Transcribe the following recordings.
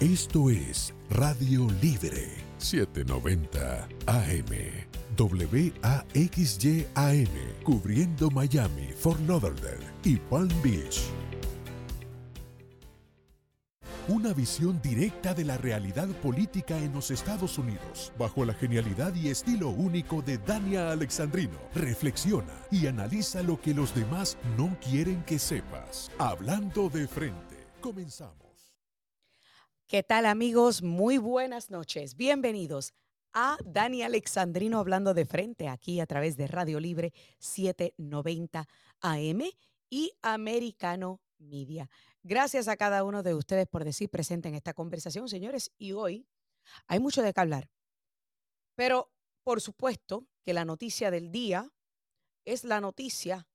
Esto es Radio Libre 790 AM. WAXYAM, cubriendo Miami, Fort Lauderdale y Palm Beach. Una visión directa de la realidad política en los Estados Unidos, bajo la genialidad y estilo único de Dania Alexandrino. Reflexiona y analiza lo que los demás no quieren que sepas. Hablando de frente, comenzamos. ¿Qué tal amigos? Muy buenas noches. Bienvenidos a Dani Alexandrino hablando de frente aquí a través de Radio Libre 790 AM y Americano Media. Gracias a cada uno de ustedes por decir presente en esta conversación, señores. Y hoy hay mucho de qué hablar. Pero, por supuesto, que la noticia del día es la noticia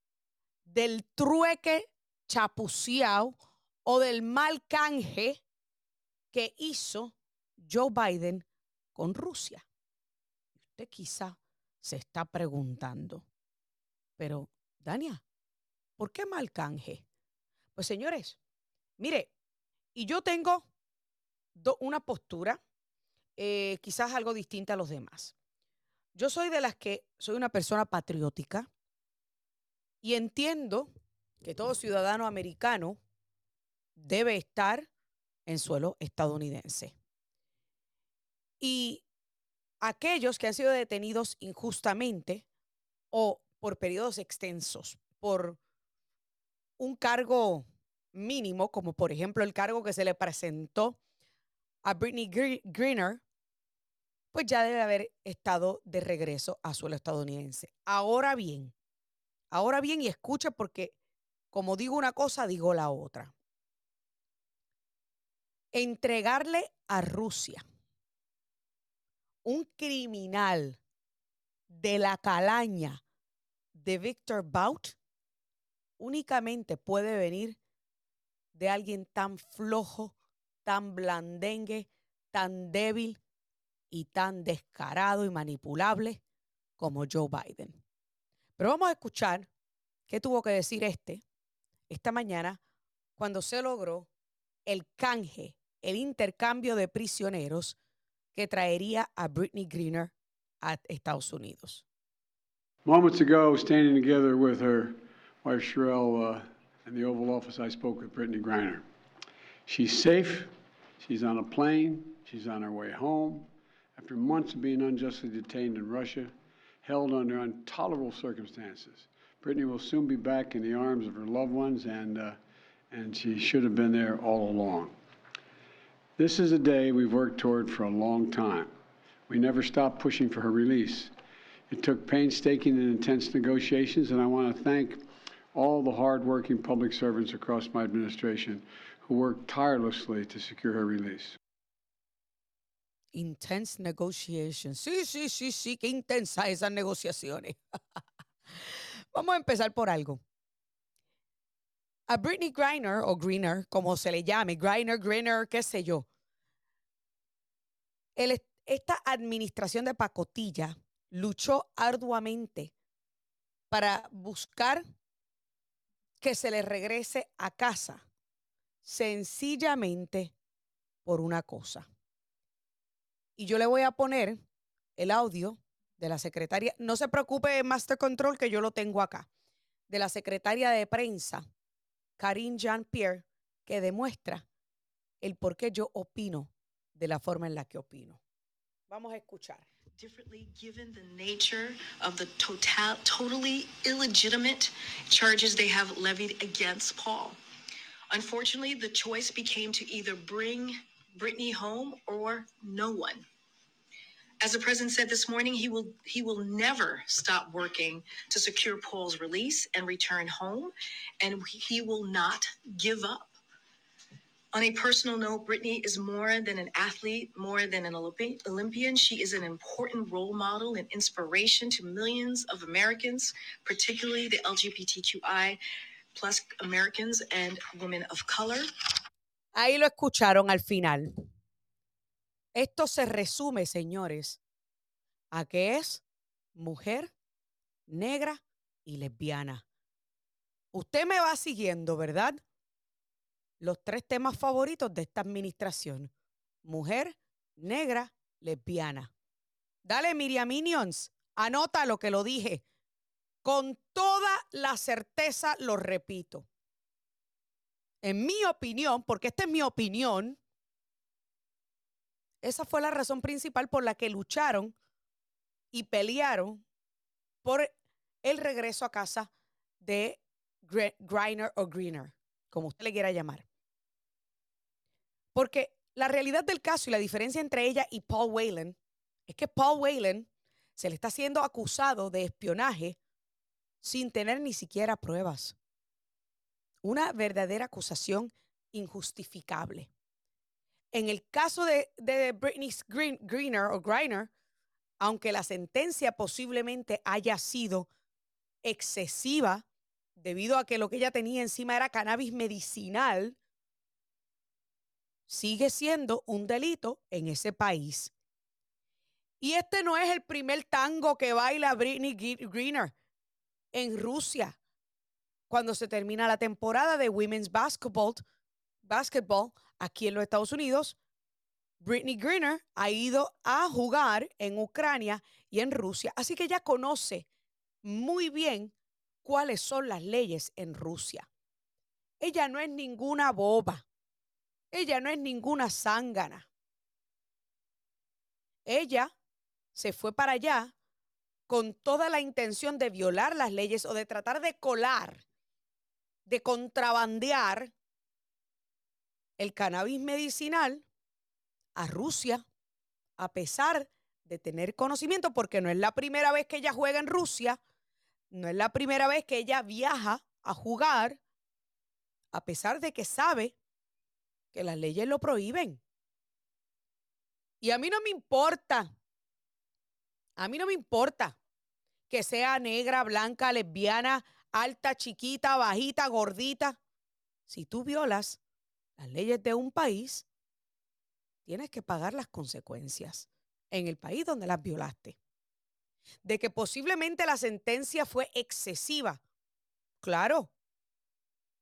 del trueque chapuceado o del mal canje que hizo Joe Biden con Rusia. Usted quizá se está preguntando, pero, Dania, ¿por qué mal canje? Pues señores, mire, y yo tengo una postura eh, quizás algo distinta a los demás. Yo soy de las que soy una persona patriótica y entiendo que todo ciudadano americano debe estar en suelo estadounidense. Y aquellos que han sido detenidos injustamente o por periodos extensos, por un cargo mínimo, como por ejemplo el cargo que se le presentó a Britney Greener, pues ya debe haber estado de regreso a suelo estadounidense. Ahora bien, ahora bien y escucha porque como digo una cosa, digo la otra. Entregarle a Rusia un criminal de la calaña de Victor Bout únicamente puede venir de alguien tan flojo, tan blandengue, tan débil y tan descarado y manipulable como Joe Biden. Pero vamos a escuchar qué tuvo que decir este esta mañana cuando se logró el canje, el intercambio de prisioneros que traería a Britney Greener a Estados Unidos. Moments ago, standing together with her wife Sherelle uh, in the Oval Office, I spoke with Brittany Griner. She's safe. She's on a plane. She's on her way home. After months of being unjustly detained in Russia, held under intolerable circumstances, Brittany will soon be back in the arms of her loved ones, and, uh, and she should have been there all along. This is a day we've worked toward for a long time. We never stopped pushing for her release. It took painstaking and intense negotiations, and I want to thank all the hardworking public servants across my administration who worked tirelessly to secure her release. Intense negotiations. Sí, sí, sí, sí, qué intensa esas negociaciones. Vamos a empezar por algo. A Britney Griner o Greener, como se le llame, Griner, Greener, qué sé yo. esta administración de pacotilla luchó arduamente para buscar que se le regrese a casa, sencillamente por una cosa. Y yo le voy a poner el audio de la secretaria, no se preocupe Master Control que yo lo tengo acá, de la secretaria de prensa Karine Jean-Pierre que demuestra el por qué yo opino de la forma en la que opino. Vamos a escuchar. differently given the nature of the total, totally illegitimate charges they have levied against Paul. Unfortunately, the choice became to either bring Brittany home or no one. As the president said this morning, he will he will never stop working to secure Paul's release and return home, and he will not give up. On a personal note, Brittany is more than an athlete, more than an Olympi- Olympian. She is an important role model and inspiration to millions of Americans, particularly the LGBTQI plus Americans and women of color. Ahí lo escucharon al final. Esto se resume, señores, a que es mujer, negra y lesbiana. Usted me va siguiendo, ¿verdad? Los tres temas favoritos de esta administración. mujer negra lesbiana. Dale, Miriam Minions, anota lo que lo dije. Con toda la certeza lo repito. En mi opinión, porque esta es mi opinión, esa fue la razón principal por la que lucharon y pelearon por el regreso a casa de Griner o Greener, como usted le quiera llamar. Porque la realidad del caso y la diferencia entre ella y Paul Whelan es que Paul Whelan se le está siendo acusado de espionaje sin tener ni siquiera pruebas. Una verdadera acusación injustificable. En el caso de, Britney Greener o Griner, aunque la sentencia posiblemente haya sido excesiva debido a que lo que ella tenía encima era cannabis medicinal, sigue siendo un delito en ese país. Y este no es el primer tango que baila Britney Greener en Rusia. Cuando se termina la temporada de Women's Basketball, basketball aquí en los Estados Unidos, Britney Greener ha ido a jugar en Ucrania y en Rusia. Así que ella conoce muy bien cuáles son las leyes en Rusia. Ella no es ninguna boba. Ella no es ninguna zángana. Ella se fue para allá con toda la intención de violar las leyes o de tratar de colar, de contrabandear el cannabis medicinal a Rusia, a pesar de tener conocimiento, porque no es la primera vez que ella juega en Rusia, no es la primera vez que ella viaja a jugar, a pesar de que sabe que las leyes lo prohíben. Y a mí no me importa, a mí no me importa que sea negra, blanca, lesbiana, alta, chiquita, bajita, gordita. Si tú violas las leyes de un país, tienes que pagar las consecuencias en el país donde las violaste. De que posiblemente la sentencia fue excesiva. Claro,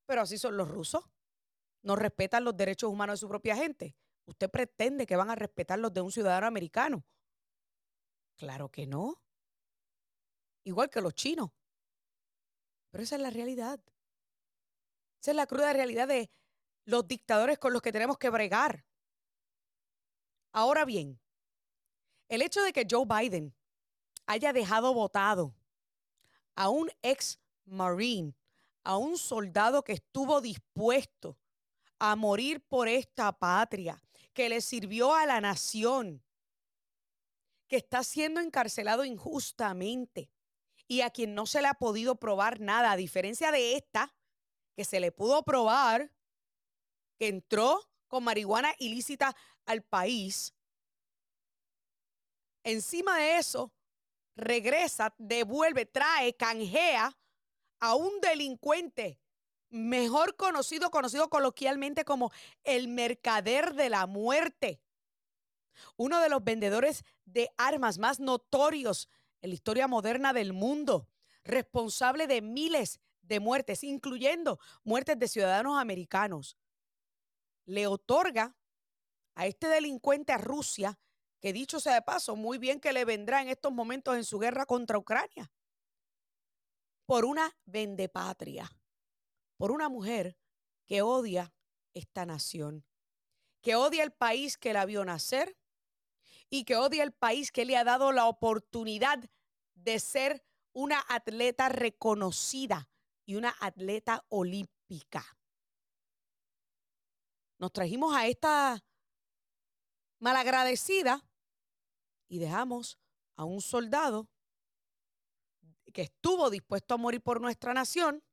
pero así son los rusos no respetan los derechos humanos de su propia gente. ¿Usted pretende que van a respetar los de un ciudadano americano? Claro que no. Igual que los chinos. Pero esa es la realidad. Esa es la cruda realidad de los dictadores con los que tenemos que bregar. Ahora bien, el hecho de que Joe Biden haya dejado votado a un ex marine, a un soldado que estuvo dispuesto a morir por esta patria, que le sirvió a la nación, que está siendo encarcelado injustamente y a quien no se le ha podido probar nada, a diferencia de esta, que se le pudo probar que entró con marihuana ilícita al país. Encima de eso, regresa, devuelve, trae, canjea a un delincuente mejor conocido, conocido coloquialmente como el mercader de la muerte. Uno de los vendedores de armas más notorios en la historia moderna del mundo, responsable de miles de muertes, incluyendo muertes de ciudadanos americanos. Le otorga a este delincuente a Rusia, que dicho sea de paso, muy bien que le vendrá en estos momentos en su guerra contra Ucrania, por una vendepatria por una mujer que odia esta nación, que odia el país que la vio nacer y que odia el país que le ha dado la oportunidad de ser una atleta reconocida y una atleta olímpica. Nos trajimos a esta malagradecida y dejamos a un soldado que estuvo dispuesto a morir por nuestra nación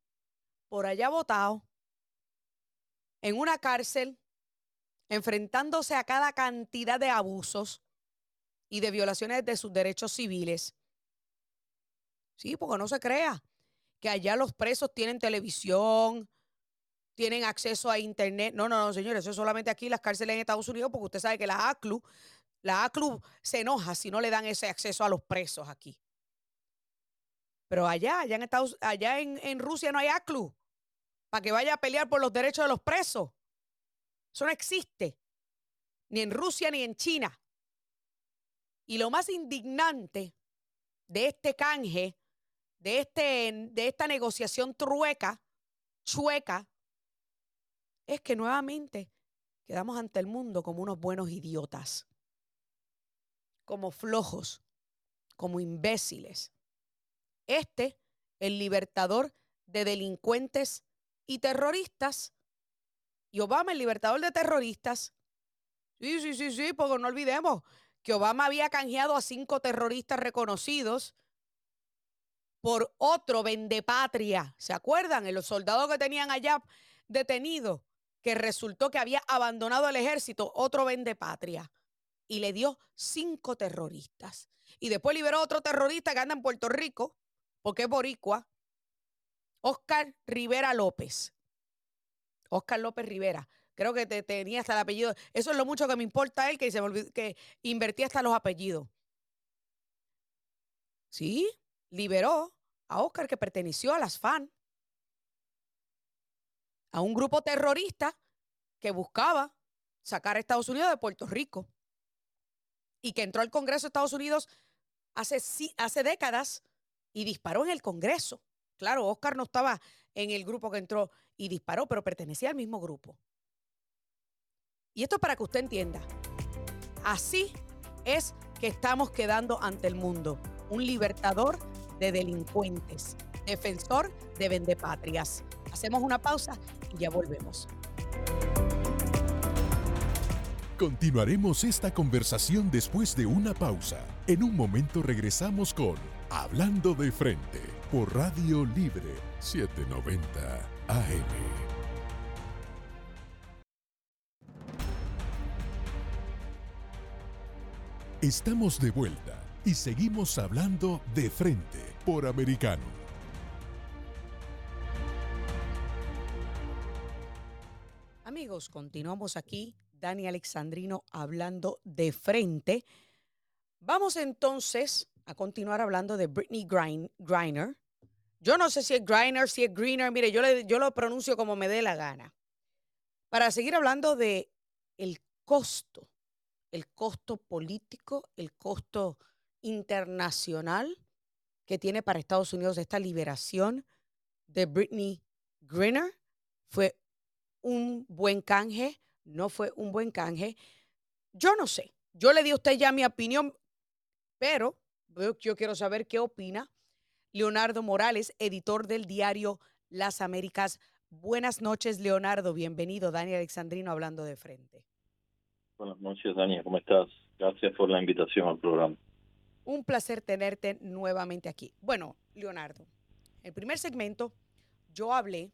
por allá votado, en una cárcel, enfrentándose a cada cantidad de abusos y de violaciones de sus derechos civiles. Sí, porque no se crea que allá los presos tienen televisión, tienen acceso a internet. No, no, no, señores, eso es solamente aquí las cárceles en Estados Unidos, porque usted sabe que la ACLU, la ACLU se enoja si no le dan ese acceso a los presos aquí. Pero allá, allá en Estados, allá en, en Rusia no hay ACLU para que vaya a pelear por los derechos de los presos. Eso no existe. ni en Rusia, ni en China. Y lo más indignante de este canje, de, este, de esta negociación trueca, chueca, es que nuevamente quedamos ante el mundo como unos buenos idiotas, como flojos, como imbéciles. Este, el libertador de delincuentes y terroristas, y Obama, el libertador de terroristas, sí, sí, sí, sí, porque no olvidemos que Obama había canjeado a cinco terroristas reconocidos por otro vendepatria. ¿Se acuerdan? Los soldados que tenían allá detenidos, que resultó que había abandonado el ejército, otro vendepatria. Y le dio cinco terroristas. Y después liberó a otro terrorista que anda en Puerto Rico, porque es boricua, Oscar Rivera López. Oscar López Rivera. Creo que te, tenía hasta el apellido. Eso es lo mucho que me importa él, que, se que invertía hasta los apellidos. Sí, liberó a Oscar que perteneció a las FAN, a un grupo terrorista que buscaba sacar a Estados Unidos de Puerto Rico y que entró al Congreso de Estados Unidos hace, hace décadas y disparó en el Congreso. Claro, Oscar no estaba en el grupo que entró y disparó, pero pertenecía al mismo grupo. Y esto es para que usted entienda. Así es que estamos quedando ante el mundo. Un libertador de delincuentes, defensor de vendepatrias. Hacemos una pausa y ya volvemos. Continuaremos esta conversación después de una pausa. En un momento regresamos con Hablando de Frente por Radio Libre 790 AM. Estamos de vuelta y seguimos hablando de frente por americano. Continuamos aquí, Dani Alexandrino hablando de frente. Vamos entonces a continuar hablando de Britney Griner. Yo no sé si es Griner, si es Greener, mire, yo, yo lo pronuncio como me dé la gana. Para seguir hablando de el costo, el costo político, el costo internacional que tiene para Estados Unidos esta liberación de Britney Griner. Fue un buen canje, no fue un buen canje. Yo no sé. Yo le di a usted ya mi opinión, pero yo quiero saber qué opina Leonardo Morales, editor del diario Las Américas. Buenas noches, Leonardo. Bienvenido, Dani Alexandrino, hablando de frente. Buenas noches, Dani. ¿Cómo estás? Gracias por la invitación al programa. Un placer tenerte nuevamente aquí. Bueno, Leonardo, en el primer segmento yo hablé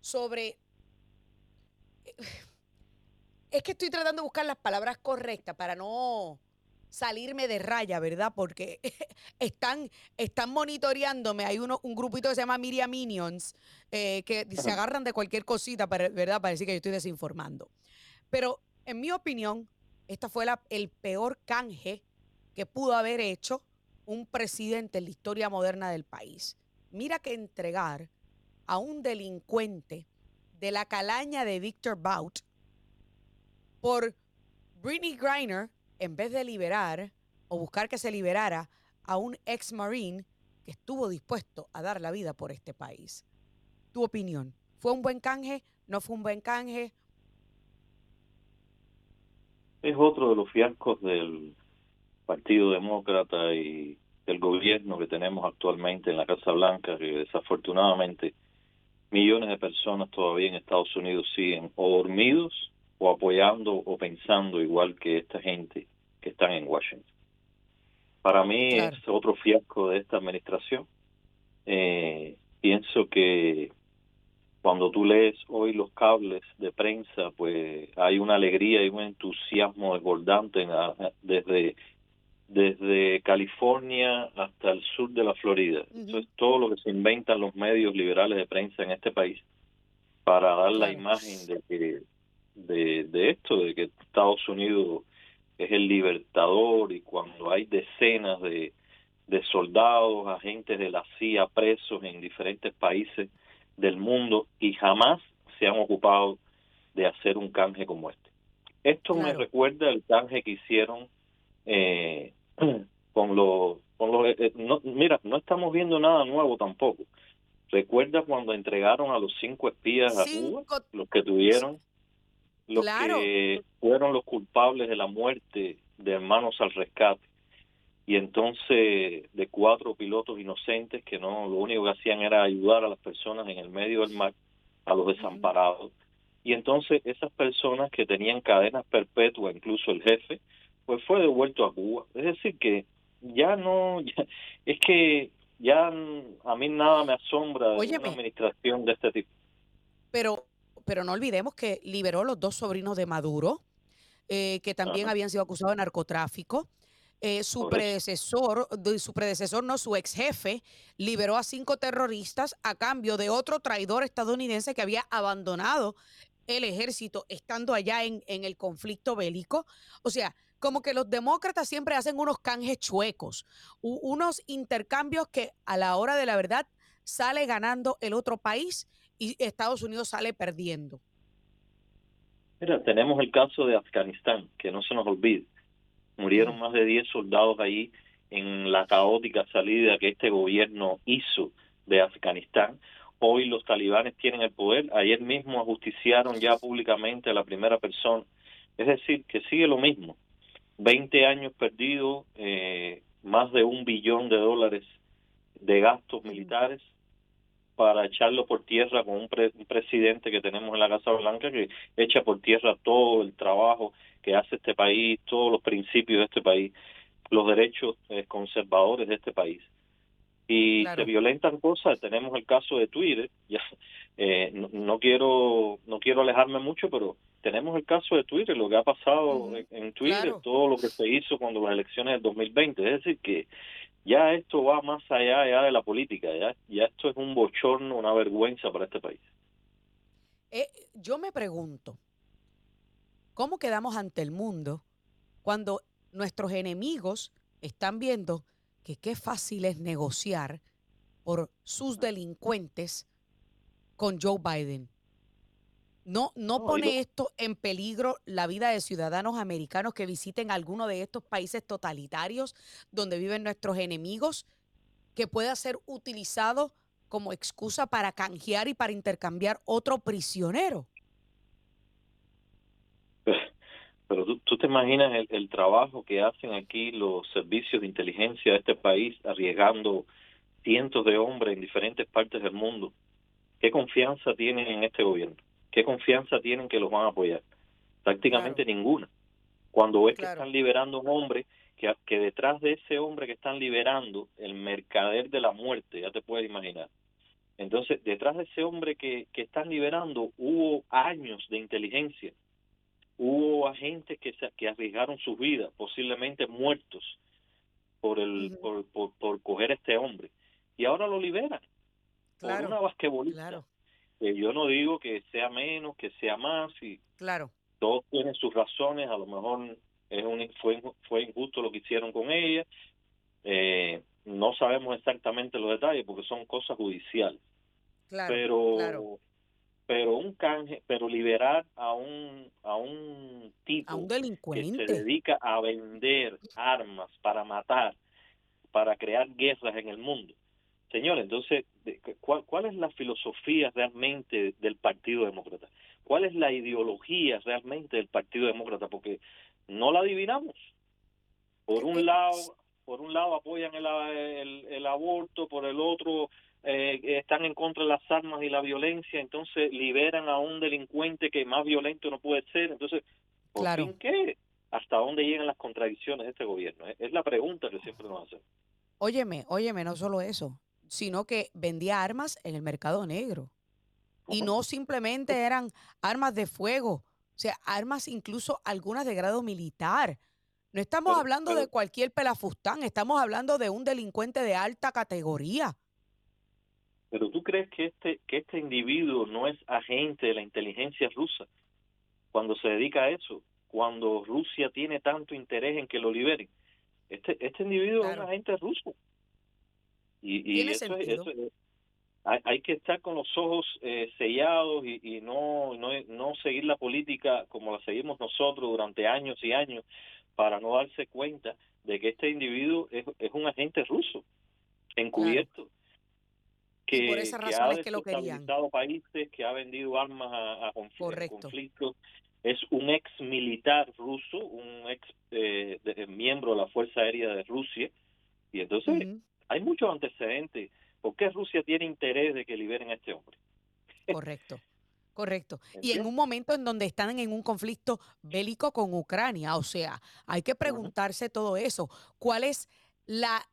sobre... Es que estoy tratando de buscar las palabras correctas para no salirme de raya, ¿verdad? Porque están, están monitoreándome. Hay uno, un grupito que se llama Miriam Minions, eh, que se agarran de cualquier cosita, ¿verdad? Para decir que yo estoy desinformando. Pero, en mi opinión, esta fue la, el peor canje que pudo haber hecho un presidente en la historia moderna del país. Mira que entregar a un delincuente de la calaña de Victor Bout por Britney Griner, en vez de liberar o buscar que se liberara a un ex marine que estuvo dispuesto a dar la vida por este país. Tu opinión, ¿fue un buen canje? ¿No fue un buen canje? Es otro de los fiascos del Partido Demócrata y del gobierno que tenemos actualmente en la Casa Blanca, que desafortunadamente millones de personas todavía en Estados Unidos siguen o dormidos o apoyando o pensando igual que esta gente que están en Washington. Para mí es otro fiasco de esta administración. Eh, pienso que cuando tú lees hoy los cables de prensa, pues hay una alegría y un entusiasmo desbordante desde desde California hasta el sur de la Florida. Eso es todo lo que se inventan los medios liberales de prensa en este país para dar la imagen de que de, de esto, de que Estados Unidos es el libertador y cuando hay decenas de, de soldados, agentes de la CIA presos en diferentes países del mundo y jamás se han ocupado de hacer un canje como este. Esto me recuerda el canje que hicieron eh, con los... Con los eh, no, mira, no estamos viendo nada nuevo tampoco. Recuerda cuando entregaron a los cinco espías a Cuba, los que tuvieron, los que fueron los culpables de la muerte de hermanos al rescate. Y entonces de cuatro pilotos inocentes que no lo único que hacían era ayudar a las personas en el medio del mar a los desamparados. Y entonces esas personas que tenían cadenas perpetuas incluso el jefe pues fue devuelto a Cuba. Es decir que ya no es que ya a mí nada me asombra de una administración de este tipo. Pero pero no olvidemos que liberó los dos sobrinos de Maduro eh, que también habían sido acusados de narcotráfico. Eh, su predecesor, su predecesor, no, su ex jefe, liberó a cinco terroristas a cambio de otro traidor estadounidense que había abandonado el ejército estando allá en, en el conflicto bélico. O sea, como que los demócratas siempre hacen unos canjes chuecos, unos intercambios que a la hora de la verdad sale ganando el otro país y Estados Unidos sale perdiendo. Mira, tenemos el caso de Afganistán, que no se nos olvide. Murieron más de 10 soldados ahí en la caótica salida que este gobierno hizo de Afganistán. Hoy los talibanes tienen el poder. Ayer mismo ajusticiaron ya públicamente a la primera persona. Es decir, que sigue lo mismo. 20 años perdidos, eh, más de un billón de dólares de gastos militares para echarlo por tierra con un, un, presidente que tenemos en la Casa Blanca que echa por tierra todo el trabajo que hace este país, todos los principios de este país, los derechos eh, conservadores de este país. Y se violentan cosas, tenemos el caso de Twitter, ya eh, no, quiero no quiero alejarme mucho, pero tenemos el caso de Twitter, lo que ha pasado en, Twitter, todo lo que se hizo cuando las elecciones del 2020, es decir, que ya esto va más allá ya de la política, ya, ya esto es un bochorno, una vergüenza para este país. Eh, yo me pregunto, ¿Cómo quedamos ante el mundo cuando nuestros enemigos están viendo que qué fácil es negociar por sus delincuentes con Joe Biden? ¿No, no pone esto en peligro la vida de ciudadanos americanos que visiten alguno de estos países totalitarios donde viven nuestros enemigos, que pueda ser utilizado como excusa para canjear y para intercambiar otro prisionero? Pero tú, te imaginas el, trabajo que hacen aquí los servicios de inteligencia de este país, arriesgando cientos de hombres en diferentes partes del mundo. ¿Qué confianza tienen en este gobierno? ¿Qué confianza tienen que los van a apoyar? Prácticamente ninguna. Cuando ves que están liberando un hombre, que, que detrás de ese hombre que están liberando, el mercader de la muerte, ya te puedes imaginar. Entonces, detrás de ese hombre que, que están liberando, hubo años de inteligencia hubo agentes que, se, que arriesgaron sus vidas, posiblemente muertos por el por, por, coger a este hombre y ahora lo liberan claro, por una basquetbolista. Claro. yo no digo que sea menos, que sea más y claro. todos tienen sus razones, a lo mejor es un, fue fue injusto lo que hicieron con ella. Eh, no sabemos exactamente los detalles porque son cosas judiciales. Claro, pero pero un canje, pero liberar a un a un tipo que se dedica a vender armas para matar, para crear guerras en el mundo. Señor, entonces, ¿cuál, ¿cuál es la filosofía realmente del Partido Demócrata? ¿Cuál es la ideología realmente del Partido Demócrata? Porque no la adivinamos. Por un lado, por un lado apoyan el, el, el aborto, por el otro eh, están en contra de las armas y la violencia, entonces liberan a un delincuente que más violento no puede ser. Entonces, ¿por fin qué? ¿Hasta dónde llegan las contradicciones de este gobierno? Es la pregunta que siempre nos hacen. Óyeme, óyeme, no solo eso, sino que vendía armas en el mercado negro. Y no simplemente eran armas de fuego, o sea, armas incluso algunas de grado militar. No estamos hablando de cualquier pelafustán, estamos hablando de un delincuente de alta categoría. Crees que este, que este individuo no es agente de la inteligencia rusa cuando se dedica a eso, cuando Rusia tiene tanto interés en que lo liberen. Este, este individuo es un agente ruso. Y, y eso, hay, que estar con los ojos eh, sellados y, no, no, no seguir la política como la seguimos nosotros durante años y años para no darse cuenta de que este individuo es, es un agente ruso encubierto. Que, por esas razones que, lo querían. países, que ha vendido armas a, a conflictos. Es un ex militar ruso, un ex eh, miembro de la Fuerza Aérea de Rusia. Y entonces hay muchos antecedentes ¿Por qué Rusia tiene interés de que liberen a este hombre? Correcto. Correcto. Y en un momento en donde están en un conflicto bélico con Ucrania. O sea, hay que preguntarse todo eso. ¿Cuál es la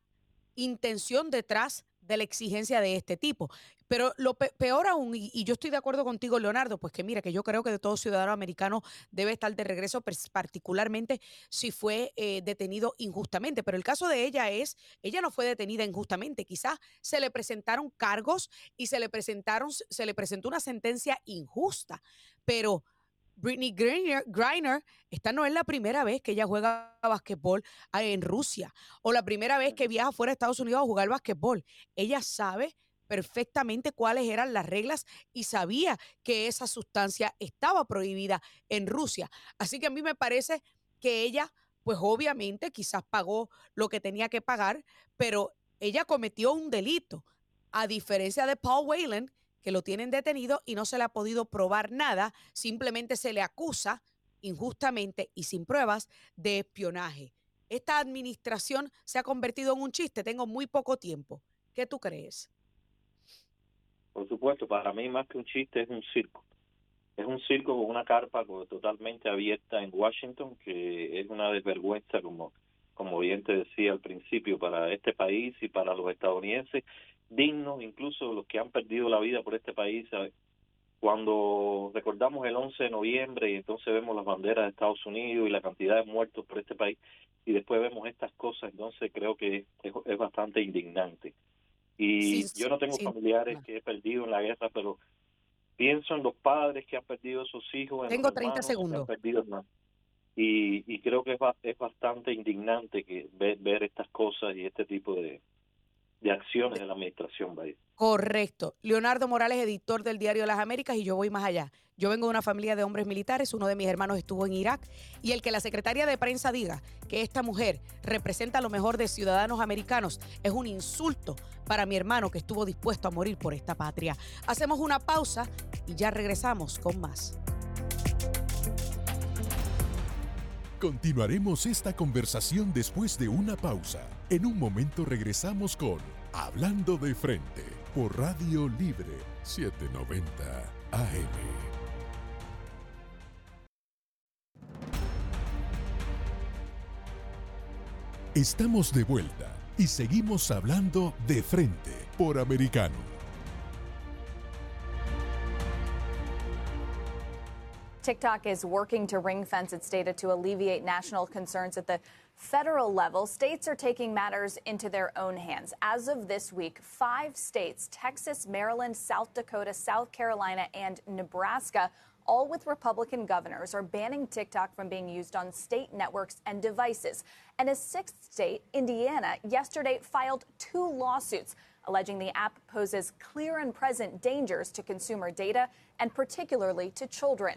intención detrás de la exigencia de este tipo. Pero lo peor aún, y, yo estoy de acuerdo contigo, Leonardo, pues que mira, que yo creo que de todo ciudadano americano debe estar de regreso, particularmente si fue eh, detenido injustamente. Pero el caso de ella es, ella no fue detenida injustamente, quizás se le presentaron cargos y se le presentaron, se le presentó una sentencia injusta, pero Britney Griner, esta no es la primera vez que ella juega basquetbol ah, en Rusia o la primera vez que viaja fuera de Estados Unidos a jugar basquetbol. Ella sabe perfectamente cuáles eran las reglas y sabía que esa sustancia estaba prohibida en Rusia. Así que a mí me parece que ella, pues obviamente quizás pagó lo que tenía que pagar, pero ella cometió un delito, a diferencia de Paul Whelan, que lo tienen detenido y no se le ha podido probar nada, simplemente se le acusa injustamente y sin pruebas de espionaje. Esta administración se ha convertido en un chiste, tengo muy poco tiempo. ¿Qué tú crees? Por supuesto, para mí más que un chiste es un circo. Es un circo con una carpa totalmente abierta en Washington, que es una desvergüenza, como, como bien te decía al principio, para este país y para los estadounidenses dignos, incluso los que han perdido la vida por este país. Cuando recordamos el 11 de noviembre y entonces vemos las banderas de Estados Unidos y la cantidad de muertos por este país, y después vemos estas cosas, entonces creo que es, bastante indignante. Y yo no tengo familiares que he perdido en la guerra, pero pienso en los padres que han perdido a sus hijos. Tengo 30 segundos. y, y creo que es, es bastante indignante que ver, ver estas cosas y este tipo de, de acciones de la administración Biden. Correcto. Leonardo Morales, editor del Diario las Américas, y yo voy más allá. Yo vengo de una familia de hombres militares, uno de mis hermanos estuvo en Irak, y el que la secretaria de prensa diga que esta mujer representa lo mejor de ciudadanos americanos es un insulto para mi hermano que estuvo dispuesto a morir por esta patria. Hacemos una pausa y ya regresamos con más. Continuaremos esta conversación después de una pausa. En un momento regresamos con Hablando de Frente por Radio Libre 790 AM. Estamos de vuelta y seguimos hablando de frente por americano. TikTok is working to ring fence its data to alleviate national concerns at the federal level. States are taking matters into their own hands. As of this week, five states Texas, Maryland, South Dakota, South Carolina, and Nebraska all with Republican governors, are banning TikTok from being used on state networks and devices. And a sixth state, Indiana, yesterday filed two lawsuits alleging the app poses clear and present dangers to consumer data and particularly to children.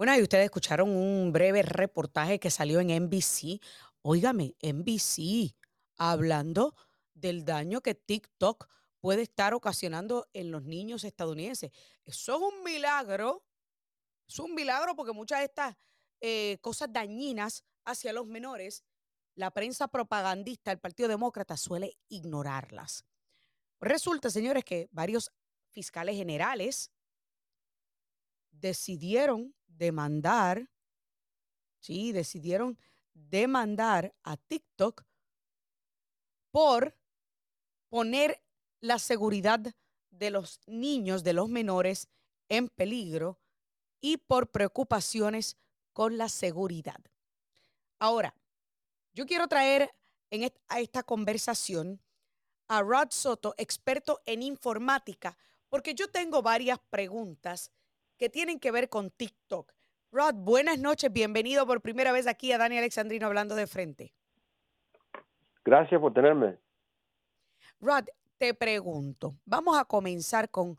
Bueno, y ustedes escucharon un breve reportaje que salió en NBC. Óigame, NBC, hablando del daño que TikTok puede estar ocasionando en los niños estadounidenses. Eso es un milagro. Es un milagro porque muchas de estas eh, cosas dañinas hacia los menores, la prensa propagandista del Partido Demócrata suele ignorarlas. Resulta, señores, que varios fiscales generales decidieron demandar, sí, decidieron demandar a TikTok por poner la seguridad de los niños, de los menores, en peligro y por preocupaciones con la seguridad. Ahora, yo quiero traer en a esta conversación a Rod Soto, experto en informática, porque yo tengo varias preguntas que tienen que ver con TikTok. Rod, buenas noches, bienvenido por primera vez aquí a Dani Alexandrino hablando de frente. Gracias por tenerme. Rod, te pregunto, vamos a comenzar con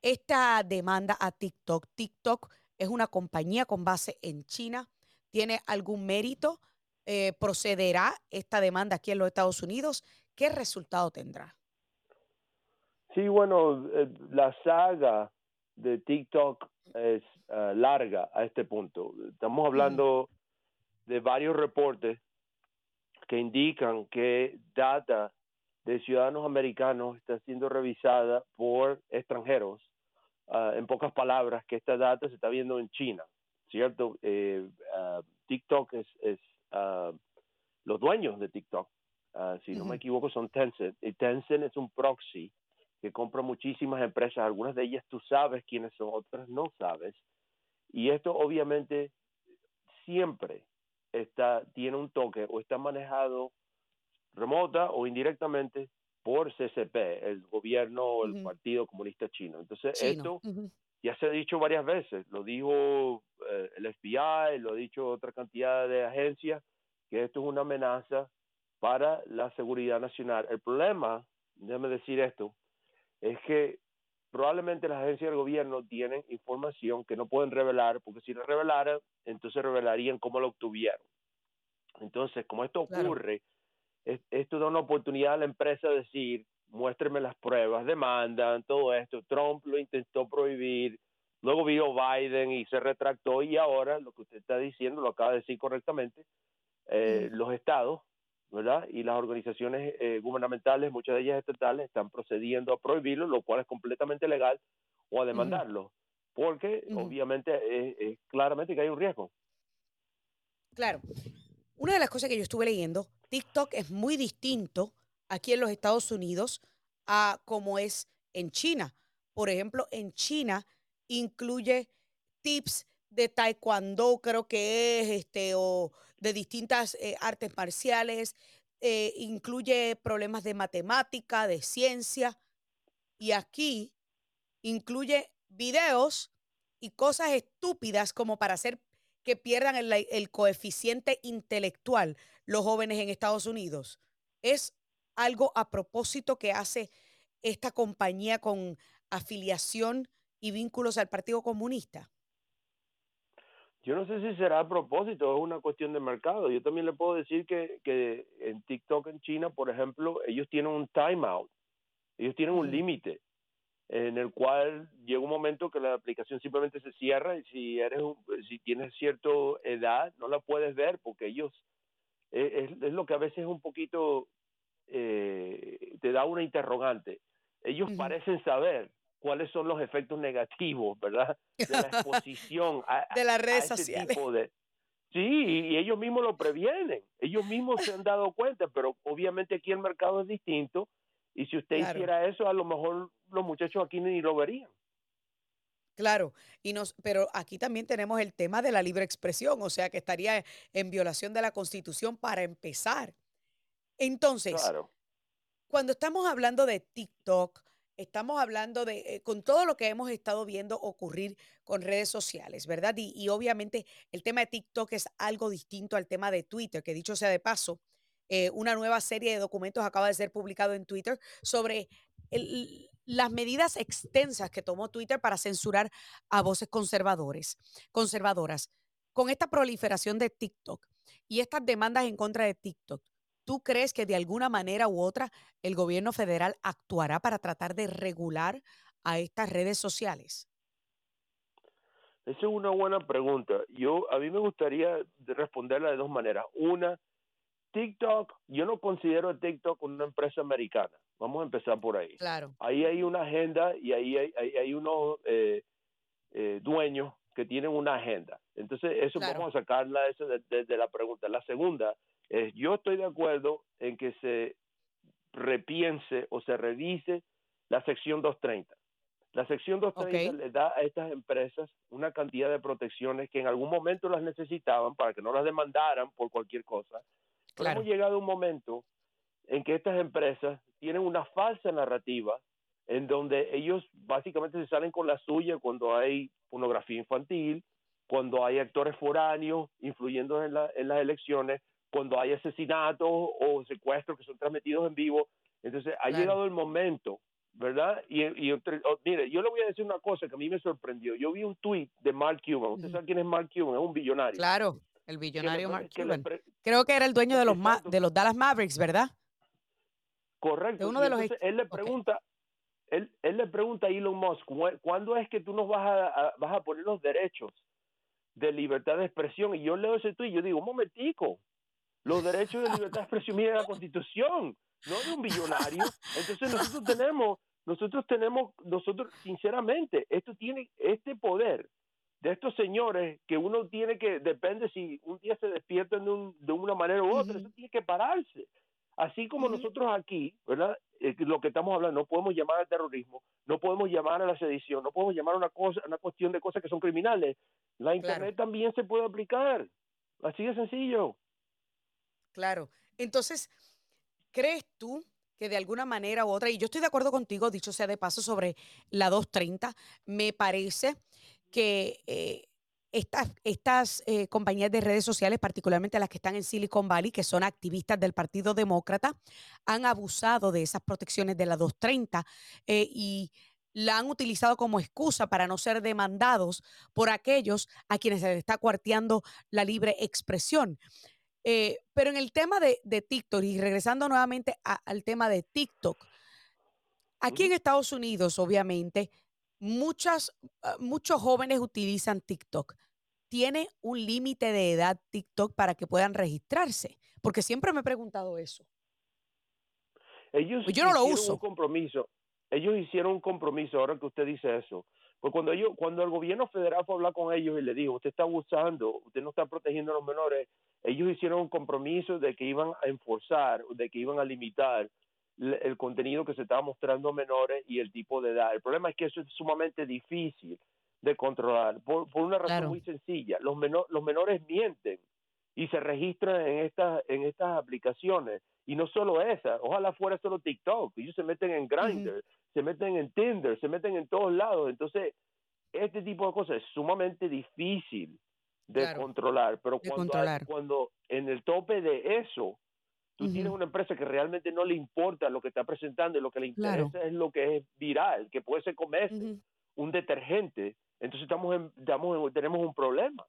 esta demanda a TikTok. TikTok es una compañía con base en China. ¿Tiene algún mérito? Eh, ¿Procederá esta demanda aquí en los Estados Unidos? ¿Qué resultado tendrá? Sí, bueno, eh, la saga de TikTok es eh, larga a este punto. Estamos hablando de varios reportes que indican que data de ciudadanos americanos está siendo revisada por extranjeros. Ah, en pocas palabras, que esta data se está viendo en China, ¿cierto? Eh, ah, TikTok es, es los dueños de TikTok, si no me equivoco, son Tencent. Y Tencent es un proxy que compra muchísimas empresas, algunas de ellas tú sabes quiénes son, otras no sabes. Y esto obviamente siempre está, tiene un toque o está manejado remota o indirectamente por CCP, el gobierno o el Partido Comunista Chino. Entonces, esto ya se ha dicho varias veces, lo dijo eh, el FBI, lo ha dicho otra cantidad de agencias, que esto es una amenaza para la seguridad nacional. El problema, déjame decir esto, es que probablemente las agencias del gobierno tienen información que no pueden revelar, porque si la revelaran, entonces revelarían cómo lo obtuvieron. Entonces, como esto ocurre, esto da una oportunidad a la empresa de decir, muéstreme las pruebas, demandan, todo esto. Trump lo intentó prohibir, luego vino Biden y se retractó y ahora lo que usted está diciendo, lo acaba de decir correctamente, eh, los estados, ¿verdad? Y las organizaciones eh, gubernamentales, muchas de ellas estatales, están procediendo a prohibirlo, lo cual es completamente legal, o a demandarlo, porque obviamente es claramente que hay un riesgo. Claro. Una de las cosas que yo estuve leyendo, TikTok es muy distinto aquí en los Estados Unidos a como es en China. Por ejemplo, en China incluye tips de taekwondo, creo que es, este, o de distintas eh, artes marciales, eh, incluye problemas de matemática, de ciencia, y aquí incluye videos y cosas estúpidas como para hacer que pierdan el, coeficiente intelectual los jóvenes en Estados Unidos? ¿Es algo a propósito que hace esta compañía con afiliación y vínculos al Partido Comunista? Yo no sé si será a propósito, es una cuestión de mercado. Yo también le puedo decir que, que en TikTok en China, por ejemplo, ellos tienen un timeout, ellos tienen un límite en el cual llega un momento que la aplicación simplemente se cierra y si eres si tienes cierta edad no la puedes ver porque ellos eh, es, lo que a veces es un poquito eh, te da una interrogante. Ellos parecen saber cuáles son los efectos negativos verdad de la exposición a, de las redes sociales sí y ellos mismos lo previenen ellos mismos se han dado cuenta pero obviamente aquí el mercado es distinto y si usted hiciera eso, a lo mejor los muchachos aquí ni lo verían. Claro, y nos, pero aquí también tenemos el tema de la libre expresión, o sea que estaría en violación de la Constitución para empezar. Entonces, cuando estamos hablando de TikTok, estamos hablando de, eh, con todo lo que hemos estado viendo ocurrir con redes sociales, ¿verdad? Y, obviamente el tema de TikTok es algo distinto al tema de Twitter, que dicho sea de paso, eh, una nueva serie de documentos acaba de ser publicado en Twitter sobre las medidas extensas que tomó Twitter para censurar a voces conservadores, conservadoras. Con esta proliferación de TikTok y estas demandas en contra de TikTok, ¿tú crees que de alguna manera u otra el gobierno federal actuará para tratar de regular a estas redes sociales? Esa es una buena pregunta. Yo a mí me gustaría responderla de dos maneras. Una, TikTok, yo no considero a TikTok una empresa americana. Vamos a empezar por ahí. Claro. Ahí hay una agenda y ahí hay, hay, unos eh, eh, dueños que tienen una agenda. Entonces, eso vamos a sacarla desde de, la pregunta. La segunda es, yo estoy de acuerdo en que se repiense o se revise la sección 230. La sección 230 le da a estas empresas una cantidad de protecciones que en algún momento las necesitaban para que no las demandaran por cualquier cosa. Hemos llegado a un momento en que estas empresas tienen una falsa narrativa en donde ellos básicamente se salen con la suya cuando hay pornografía infantil, cuando hay actores foráneos influyendo en, las elecciones, cuando hay asesinatos o secuestros que son transmitidos en vivo. Entonces ha llegado el momento, ¿verdad? Y, y oh, mire, yo le voy a decir una cosa que a mí me sorprendió. Yo vi un tweet de Mark Cuban. ¿Usted sabe quién es Mark Cuban? Es un billonario. Claro, el billonario Mark Cuban. Creo que era el dueño de los, de los Dallas Mavericks, ¿verdad? Correcto. uno de los él le pregunta, él, él, le pregunta a Elon Musk, ¿cuándo es que tú nos vas a, vas a poner los derechos de libertad de expresión? Y yo leo ese tweet y yo digo, un momentico, los derechos de libertad de expresión vienen de la Constitución, no de un billonario. Entonces nosotros tenemos, nosotros tenemos, nosotros sinceramente, esto tiene este poder de estos señores que uno tiene que, depende si un día se despiertan de, un, de una manera u otra, eso tiene que pararse. Así como nosotros aquí, ¿verdad? Eh, lo que estamos hablando, no podemos llamar al terrorismo, no podemos llamar a la sedición, no podemos llamar a una cosa, una cuestión de cosas que son criminales. La internet también se puede aplicar. Así de sencillo. Claro. Entonces, ¿crees tú que de alguna manera u otra, y yo estoy de acuerdo contigo, dicho sea de paso, sobre la 230, me parece que eh, estas, estas eh, compañías de redes sociales, particularmente las que están en Silicon Valley, que son activistas del Partido Demócrata, han abusado de esas protecciones de la 230 eh, y la han utilizado como excusa para no ser demandados por aquellos a quienes se les está cuarteando la libre expresión. Eh, pero en el tema de, TikTok, y regresando nuevamente al tema de TikTok, aquí en Estados Unidos, obviamente, muchas, ah, muchos jóvenes utilizan TikTok. ¿Tiene un límite de edad TikTok para que puedan registrarse? Porque siempre me he preguntado eso. Ellos pues yo no lo uso. Un compromiso. Ellos hicieron un compromiso, ahora que usted dice eso. Pues cuando ellos, cuando el gobierno federal fue a hablar con ellos y le dijo, usted está abusando, usted no está protegiendo a los menores, ellos hicieron un compromiso de que iban a enforzar, de que iban a limitar el contenido que se estaba mostrando a menores y el tipo de edad. El problema es que eso es sumamente difícil de controlar por, una razón muy sencilla. Los, los menores mienten y se registran en estas en estas aplicaciones y no solo esa, ojalá fuera solo TikTok, ellos se meten en Grindr, se meten en Tinder, se meten en todos lados, entonces este tipo de cosas es sumamente difícil de controlar, pero cuando, cuando en el tope de eso tú tienes una empresa que realmente no le importa lo que está presentando y lo que le interesa es lo que es viral, que puede ser comerse, un detergente, entonces estamos, en, tenemos un problema.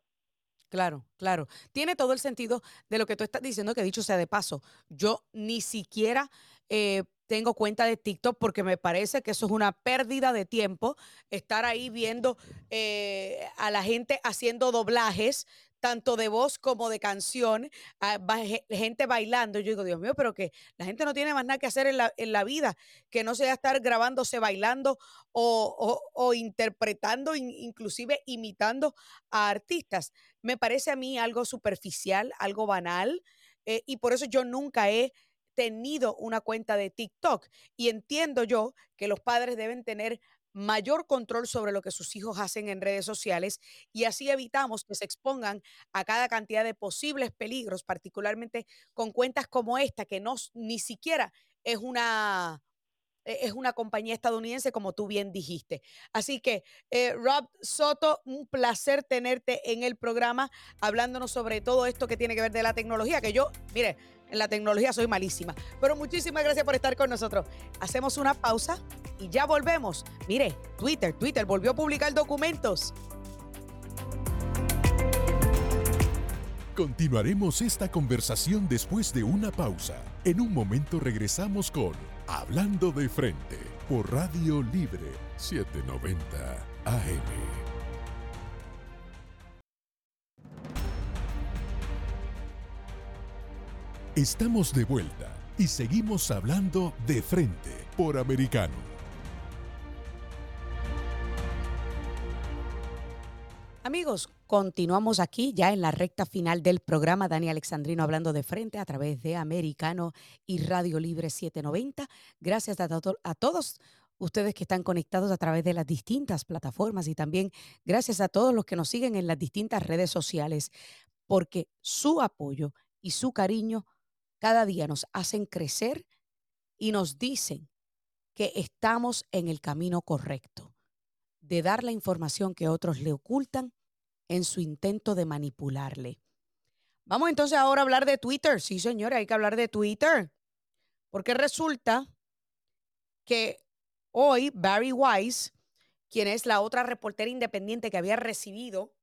Claro, claro. Tiene todo el sentido de lo que tú estás diciendo, que dicho sea de paso, yo ni siquiera eh, tengo cuenta de TikTok porque me parece que eso es una pérdida de tiempo, estar ahí viendo eh, a la gente haciendo doblajes tanto de voz como de canción, ah, gente bailando. Yo digo, Dios mío, pero que la gente no tiene más nada que hacer en la, en la vida que no sea estar grabándose bailando o, interpretando, inclusive imitando a artistas. Me parece a mí algo superficial, algo banal, eh, y por eso yo nunca he tenido una cuenta de TikTok. Y entiendo yo que los padres deben tener mayor control sobre lo que sus hijos hacen en redes sociales y así evitamos que se expongan a cada cantidad de posibles peligros, particularmente con cuentas como esta, que no ni siquiera es una e, es una compañía estadounidense, como tú bien dijiste. Así que, eh, Rob Soto, un placer tenerte en el programa, hablándonos sobre todo esto que tiene que ver de la tecnología, que yo, mire, en la tecnología soy malísima. Pero muchísimas gracias por estar con nosotros. Hacemos una pausa y ya volvemos. Mire, Twitter, Twitter volvió a publicar documentos. Continuaremos esta conversación después de una pausa. En un momento regresamos con Hablando de Frente por Radio Libre 790 AM. Estamos de vuelta y seguimos hablando de frente por americano. Amigos, continuamos aquí ya en la recta final del programa. Dani Alexandrino hablando de frente a través de Americano y Radio Libre 790. Gracias a, a todos ustedes que están conectados a través de las distintas plataformas y también gracias a todos los que nos siguen en las distintas redes sociales, porque su apoyo y su cariño cada día nos hacen crecer y nos dicen que estamos en el camino correcto, de dar la información que otros le ocultan en su intento de manipularle. Vamos entonces ahora a hablar de Twitter. Sí, señora, hay que hablar de Twitter. Porque resulta que hoy Barry Weiss, quien es la otra reportera independiente que había recibido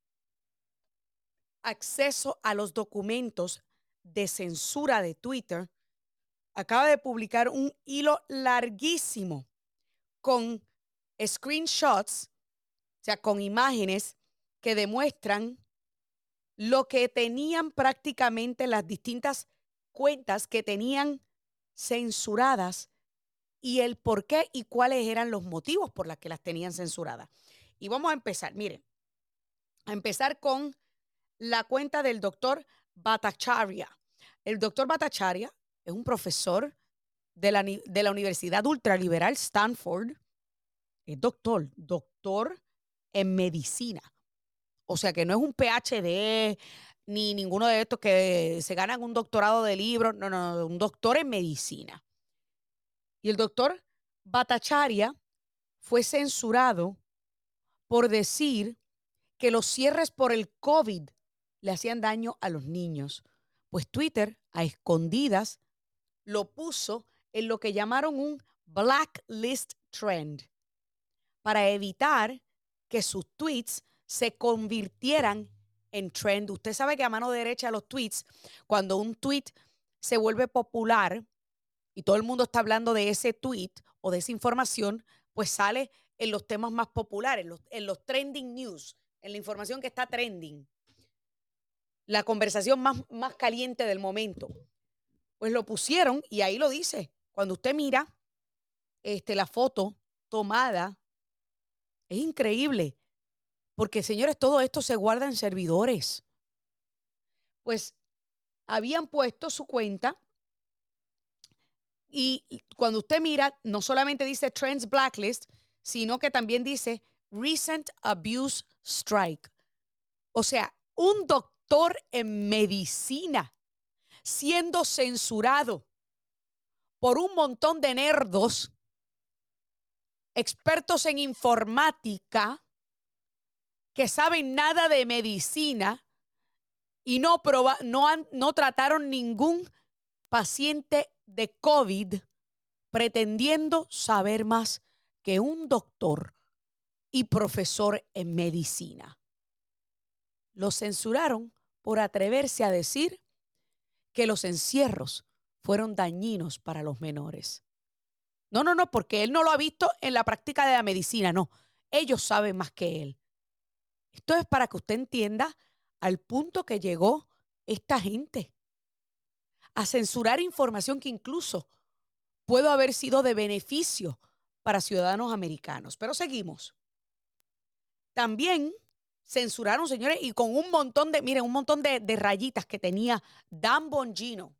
acceso a los documentos de censura de Twitter, acaba de publicar un hilo larguísimo con screenshots, o sea, con imágenes que demuestran lo que tenían prácticamente las distintas cuentas que tenían censuradas y el por qué y cuáles eran los motivos por los que las tenían censuradas. Y vamos a empezar, miren, a empezar con la cuenta del doctor Bhattacharya. El doctor Bhattacharya es un profesor de la, de la Universidad Ultraliberal Stanford. Es doctor, doctor en medicina. O sea que no es un PhD ni ninguno de estos que se ganan un doctorado de libros. No, no, no, un doctor en medicina. Y el doctor Bhattacharya fue censurado por decir que los cierres por el COVID le hacían daño a los niños. Pues Twitter, a escondidas, lo puso en lo que llamaron un blacklist trend para evitar que sus tweets se convirtieran en trend. Usted sabe que a mano derecha los tweets, cuando un tweet se vuelve popular y todo el mundo está hablando de ese tweet o de esa información, pues sale en los temas más populares, en los, en los trending news, en la información que está trending, la conversación más, más caliente del momento. Pues lo pusieron y ahí lo dice. Cuando usted mira este, la foto tomada, es increíble. Porque, señores, todo esto se guarda en servidores. Pues habían puesto su cuenta y cuando usted mira, no solamente dice Trends Blacklist, sino que también dice Recent Abuse Strike. O sea, un doctor en medicina siendo censurado por un montón de nerdos, expertos en informática, que saben nada de medicina y no, no, han, no trataron ningún paciente de COVID pretendiendo saber más que un doctor y profesor en medicina. Lo censuraron por atreverse a decir que los encierros fueron dañinos para los menores. No, no, no, porque él no lo ha visto en la práctica de la medicina, no. Ellos saben más que él. Esto es para que usted entienda al punto que llegó esta gente a censurar información que incluso puede haber sido de beneficio para ciudadanos americanos. Pero seguimos. También censuraron, señores, y con un montón de, miren, un montón de, de rayitas que tenía Dan Bongino.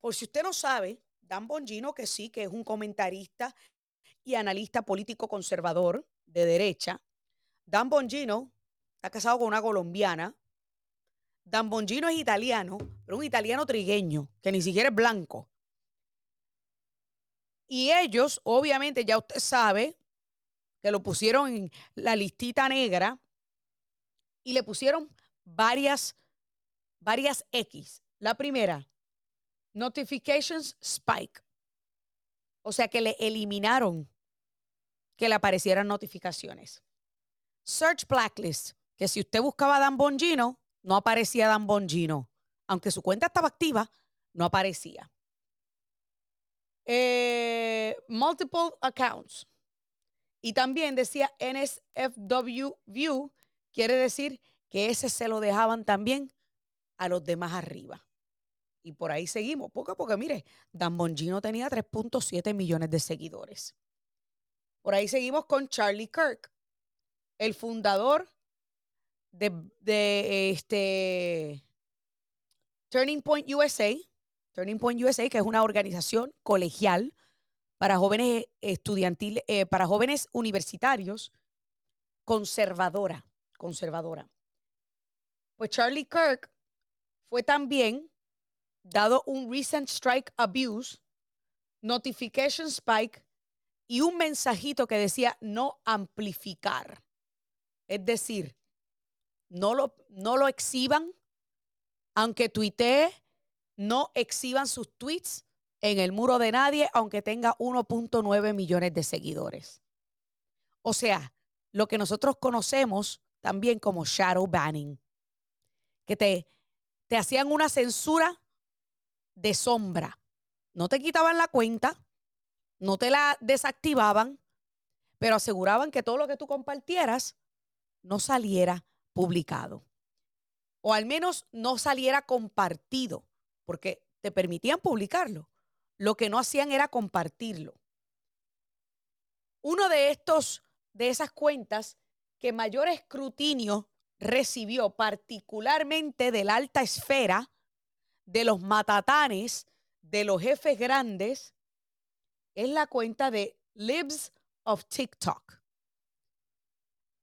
Por si usted no sabe, Dan Bongino, que sí, que es un comentarista y analista político conservador de derecha, Dan Bongino está casado con una colombiana. Dan Bongino es italiano, pero un italiano trigueño, que ni siquiera es blanco. Y ellos, obviamente, ya usted sabe que lo pusieron en la listita negra y le pusieron varias, varias X. La primera, notifications spike. O sea que le eliminaron que le aparecieran notificaciones. Search Blacklist, que si usted buscaba Dan Bongino, no aparecía Dan Bongino. Aunque su cuenta estaba activa, no aparecía. Eh, multiple accounts. Y también decía NSFW View, quiere decir que ese se lo dejaban también a los demás arriba. Y por ahí seguimos, poco a poco. Mire, Dan Bongino tenía 3.7 millones de seguidores. Por ahí seguimos con Charlie Kirk el fundador de, este Turning Point USA, Turning Point USA, que es una organización colegial para jóvenes estudiantiles, eh, para jóvenes universitarios, conservadora, conservadora. Pues Charlie Kirk fue también dado un recent strike abuse, notification spike y un mensajito que decía no amplificar. Es decir, no lo, no lo exhiban, aunque tuitee, no exhiban sus tweets en el muro de nadie, aunque tenga 1.9 millones de seguidores. O sea, lo que nosotros conocemos también como shadow banning, que te, te hacían una censura de sombra. No te quitaban la cuenta, no te la desactivaban, pero aseguraban que todo lo que tú compartieras no saliera publicado. O al menos no saliera compartido, porque te permitían publicarlo. Lo que no hacían era compartirlo. Uno de estos, de esas cuentas que mayor escrutinio recibió, particularmente de la alta esfera, de los matatanes, de los jefes grandes, es la cuenta de Libs of TikTok.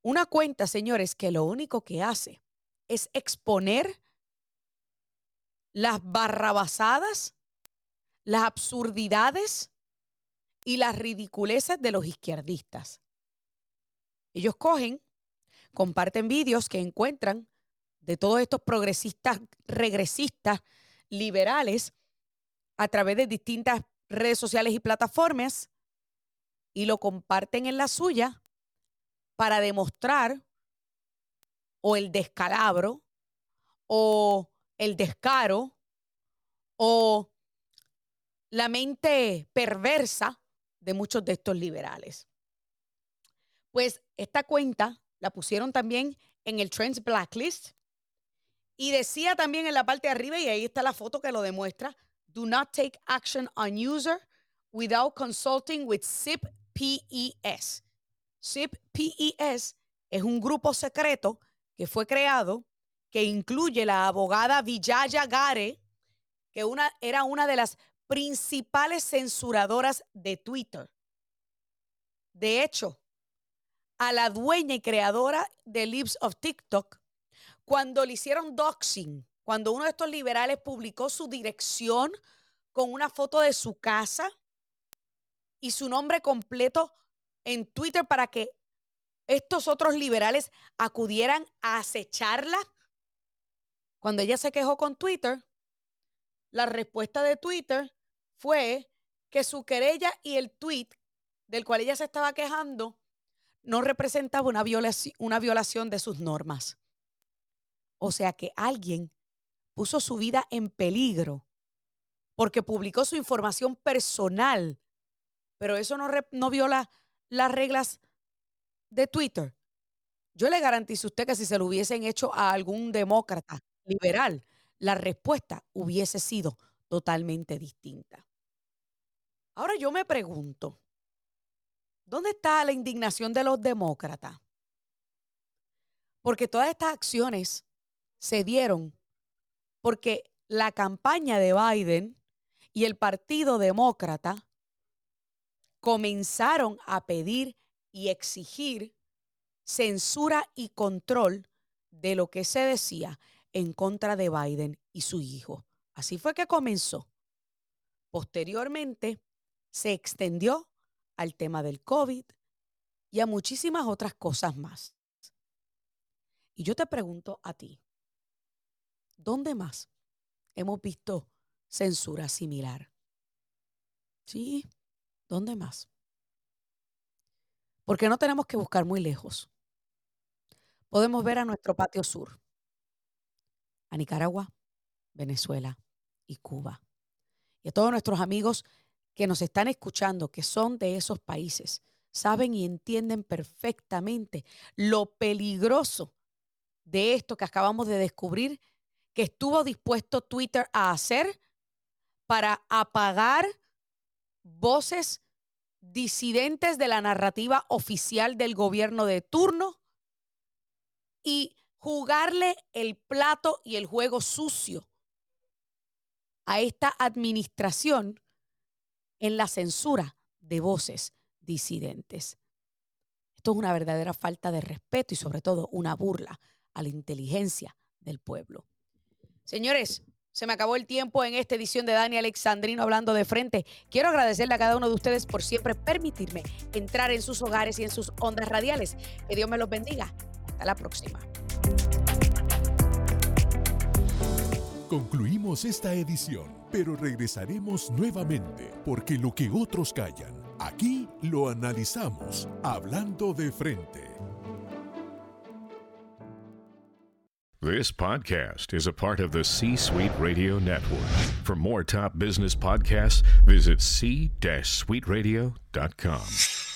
Una cuenta, señores, que lo único que hace es exponer las barrabasadas las absurdidades y las ridiculeces de los izquierdistas. Ellos cogen, comparten vídeos que encuentran de todos estos progresistas, regresistas, liberales, a través de distintas redes sociales y plataformas, y lo comparten en la suya para demostrar o el descalabro o el descaro o la mente perversa de muchos de estos liberales. Pues esta cuenta la pusieron también en el Trends Blacklist y decía también en la parte de arriba, y ahí está la foto que lo demuestra, do not take action on user without consulting with SIP PES. PES es un grupo secreto que fue creado que incluye la abogada Vijaya Gare, que una, era una de las principales censuradoras de Twitter. De hecho, a la dueña y creadora de Lips of TikTok, cuando le hicieron doxing, cuando uno de estos liberales publicó su dirección con una foto de su casa y su nombre completo en Twitter para que estos otros liberales acudieran a acecharla, cuando ella se quejó con Twitter, la respuesta de Twitter fue que su querella y el tweet del cual ella se estaba quejando no representaba una violación, una violación de sus normas. O sea que alguien puso su vida en peligro porque publicó su información personal, pero eso no, no viola las reglas de Twitter. Yo le garantizo a usted que si se lo hubiesen hecho a algún demócrata liberal, la respuesta hubiese sido totalmente distinta. Ahora yo me pregunto, ¿dónde está la indignación de los demócratas? Porque todas estas acciones se dieron porque la campaña de Biden y el Partido Demócrata comenzaron a pedir y exigir censura y control de lo que se decía en contra de Biden y su hijo. Así fue que comenzó. Posteriormente, se extendió al tema del COVID y a muchísimas otras cosas más. Y yo te pregunto a ti, ¿dónde más hemos visto censura similar? Sí, ¿dónde más? Porque no tenemos que buscar muy lejos. Podemos ver a nuestro patio sur, a Nicaragua, Venezuela y Cuba. Y a todos nuestros amigos que nos están escuchando, que son de esos países, saben y entienden perfectamente lo peligroso de esto que acabamos de descubrir, que estuvo dispuesto Twitter a hacer para apagar voces disidentes de la narrativa oficial del gobierno de turno y jugarle el plato y el juego sucio a esta administración en la censura de voces disidentes. Esto es una verdadera falta de respeto y sobre todo una burla a la inteligencia del pueblo. Señores, se me acabó el tiempo en esta edición de Dani Alexandrino hablando de frente. Quiero agradecerle a cada uno de ustedes por siempre permitirme entrar en sus hogares y en sus ondas radiales. Que Dios me los bendiga. Hasta la próxima. Concluimos esta edición, pero regresaremos nuevamente porque lo que otros callan, aquí lo analizamos hablando de frente. This podcast is a part of the C Suite Radio Network. For more top business podcasts, visit c-suiteradio.com.